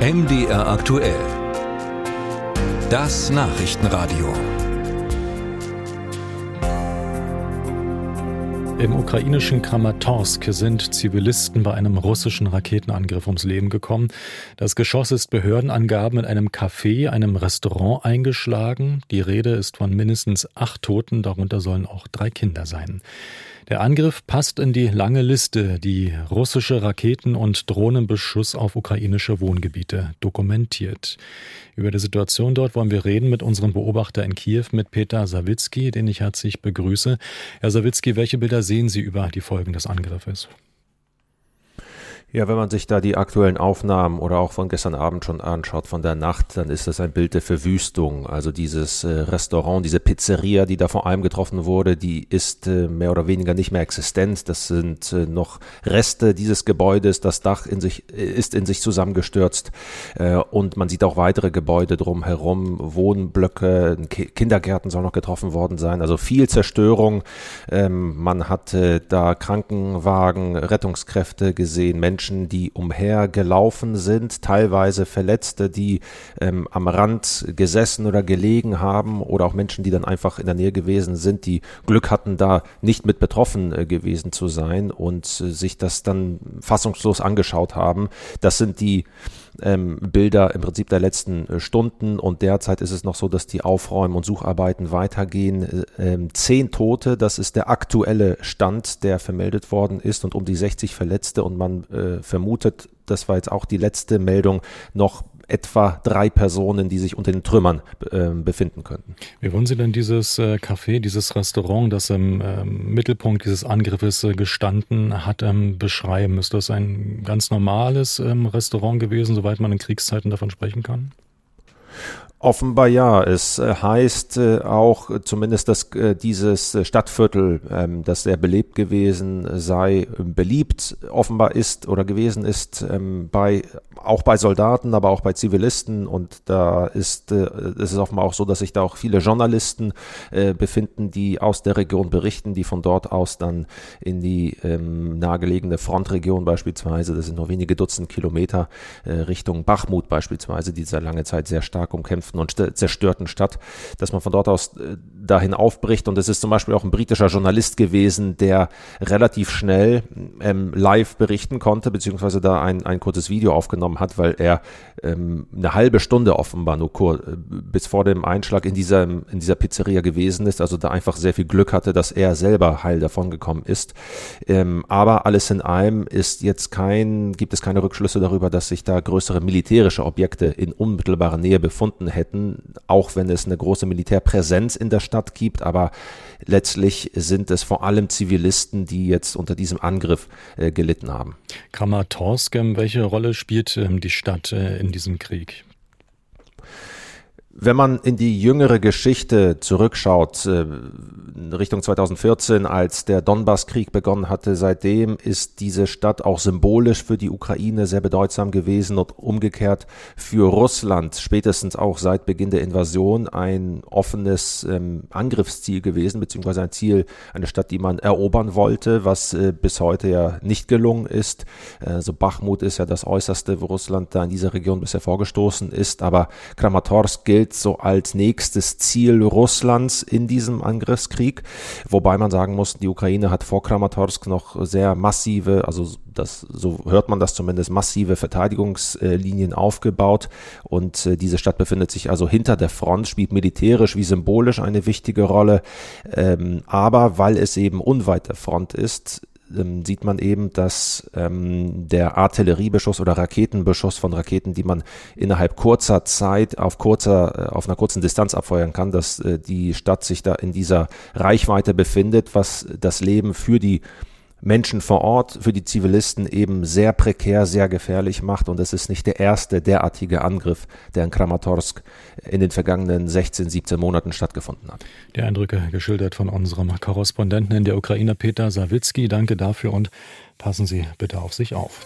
MDR aktuell. Das Nachrichtenradio. Im ukrainischen Kramatorsk sind Zivilisten bei einem russischen Raketenangriff ums Leben gekommen. Das Geschoss ist Behördenangaben in einem Café, einem Restaurant eingeschlagen. Die Rede ist von mindestens acht Toten, darunter sollen auch drei Kinder sein. Der Angriff passt in die lange Liste, die russische Raketen- und Drohnenbeschuss auf ukrainische Wohngebiete dokumentiert. Über die Situation dort wollen wir reden mit unserem Beobachter in Kiew, mit Peter Sawicki, den ich herzlich begrüße. Herr Sawicki, welche Bilder sehen Sie über die Folgen des Angriffes? Ja, wenn man sich da die aktuellen Aufnahmen oder auch von gestern Abend schon anschaut, von der Nacht, dann ist das ein Bild der Verwüstung. Also dieses äh, Restaurant, diese Pizzeria, die da vor allem getroffen wurde, die ist äh, mehr oder weniger nicht mehr existent. Das sind äh, noch Reste dieses Gebäudes. Das Dach in sich, ist in sich zusammengestürzt. Und man sieht auch weitere Gebäude drumherum, Wohnblöcke, Kindergärten sollen noch getroffen worden sein. Also viel Zerstörung. Ähm, man hat da Krankenwagen, Rettungskräfte gesehen, Menschen, Menschen, die umhergelaufen sind, teilweise Verletzte, die ähm, am Rand gesessen oder gelegen haben oder auch Menschen, die dann einfach in der Nähe gewesen sind, die Glück hatten, da nicht mit betroffen äh, gewesen zu sein und äh, sich das dann fassungslos angeschaut haben. Das sind die ähm, Bilder im Prinzip der letzten äh, Stunden. Und derzeit ist es noch so, dass die Aufräumen- und Sucharbeiten weitergehen. Äh, ähm, zehn Tote, das ist der aktuelle Stand, der vermeldet worden ist. Und um die 60 Verletzte. Und man äh, vermutet, das war jetzt auch die letzte Meldung, noch etwa drei Personen, die sich unter den Trümmern äh, befinden könnten. Wie wollen Sie denn dieses äh, Café, dieses Restaurant, das im äh, Mittelpunkt dieses Angriffes äh, gestanden hat, ähm, beschreiben? Ist das ein ganz normales ähm, Restaurant gewesen, soweit man in Kriegszeiten davon sprechen kann? Offenbar ja. Es äh, heißt äh, auch zumindest, dass äh, dieses Stadtviertel, ähm, das sehr belebt gewesen sei, beliebt offenbar ist oder gewesen ist ähm, bei auch bei Soldaten, aber auch bei Zivilisten. Und da ist es ist offenbar auch so, dass sich da auch viele Journalisten befinden, die aus der Region berichten, die von dort aus dann in die ähm, nahegelegene Frontregion beispielsweise, das sind nur wenige Dutzend Kilometer Richtung Bachmut beispielsweise, die seit lange Zeit sehr stark umkämpft verputzten und zerstörten Stadt, dass man von dort aus äh, dahin aufbricht. Und es ist zum Beispiel auch ein britischer Journalist gewesen, der relativ schnell ähm, live berichten konnte, beziehungsweise da ein, ein kurzes Video aufgenommen hat, weil er ähm, eine halbe Stunde offenbar nur kurz, äh, bis vor dem Einschlag in dieser, in dieser Pizzeria gewesen ist, also da einfach sehr viel Glück hatte, dass er selber heil davon gekommen ist. Ähm, aber alles in allem ist jetzt kein, gibt es keine Rückschlüsse darüber, dass sich da größere militärische Objekte in unmittelbarer Nähe befunden hätten, auch wenn es eine große Militärpräsenz in der Stadt gibt, aber letztlich sind es vor allem Zivilisten, die jetzt unter diesem Angriff äh, gelitten haben. Kramatorsk, welche Rolle spielt ähm, die Stadt äh, in diesem Krieg? Wenn man in die jüngere Geschichte zurückschaut, äh, Richtung 2014, als der Donbasskrieg begonnen hatte, seitdem ist diese Stadt auch symbolisch für die Ukraine sehr bedeutsam gewesen und umgekehrt für Russland, spätestens auch seit Beginn der Invasion, ein offenes ähm, Angriffsziel gewesen, beziehungsweise ein Ziel, eine Stadt, die man erobern wollte, was äh, bis heute ja nicht gelungen ist. Also Bachmut ist ja das Äußerste, wo Russland da in dieser Region bisher vorgestoßen ist, aber Kramatorsk gilt so als nächstes Ziel Russlands in diesem Angriffskrieg. Wobei man sagen muss, die Ukraine hat vor Kramatorsk noch sehr massive, also das, so hört man das zumindest, massive Verteidigungslinien aufgebaut. Und äh, diese Stadt befindet sich also hinter der Front, spielt militärisch wie symbolisch eine wichtige Rolle. Ähm, aber weil es eben unweit der Front ist, ähm, sieht man eben, dass ähm, der Artilleriebeschuss oder Raketenbeschuss von Raketen, die man innerhalb kurzer Zeit auf kurzer, äh, auf einer kurzen Distanz abfeuern kann, dass äh, die Stadt sich da in dieser Reichweite befindet, was das Leben für die Menschen vor Ort, für die Zivilisten eben sehr prekär, sehr gefährlich macht. Und es ist nicht der erste derartige Angriff, der in Kramatorsk in den vergangenen 16, 17 Monaten stattgefunden hat. Die Eindrücke geschildert von unserem Korrespondenten in der Ukraine, Peter Sawicki. Danke dafür und passen Sie bitte auf sich auf.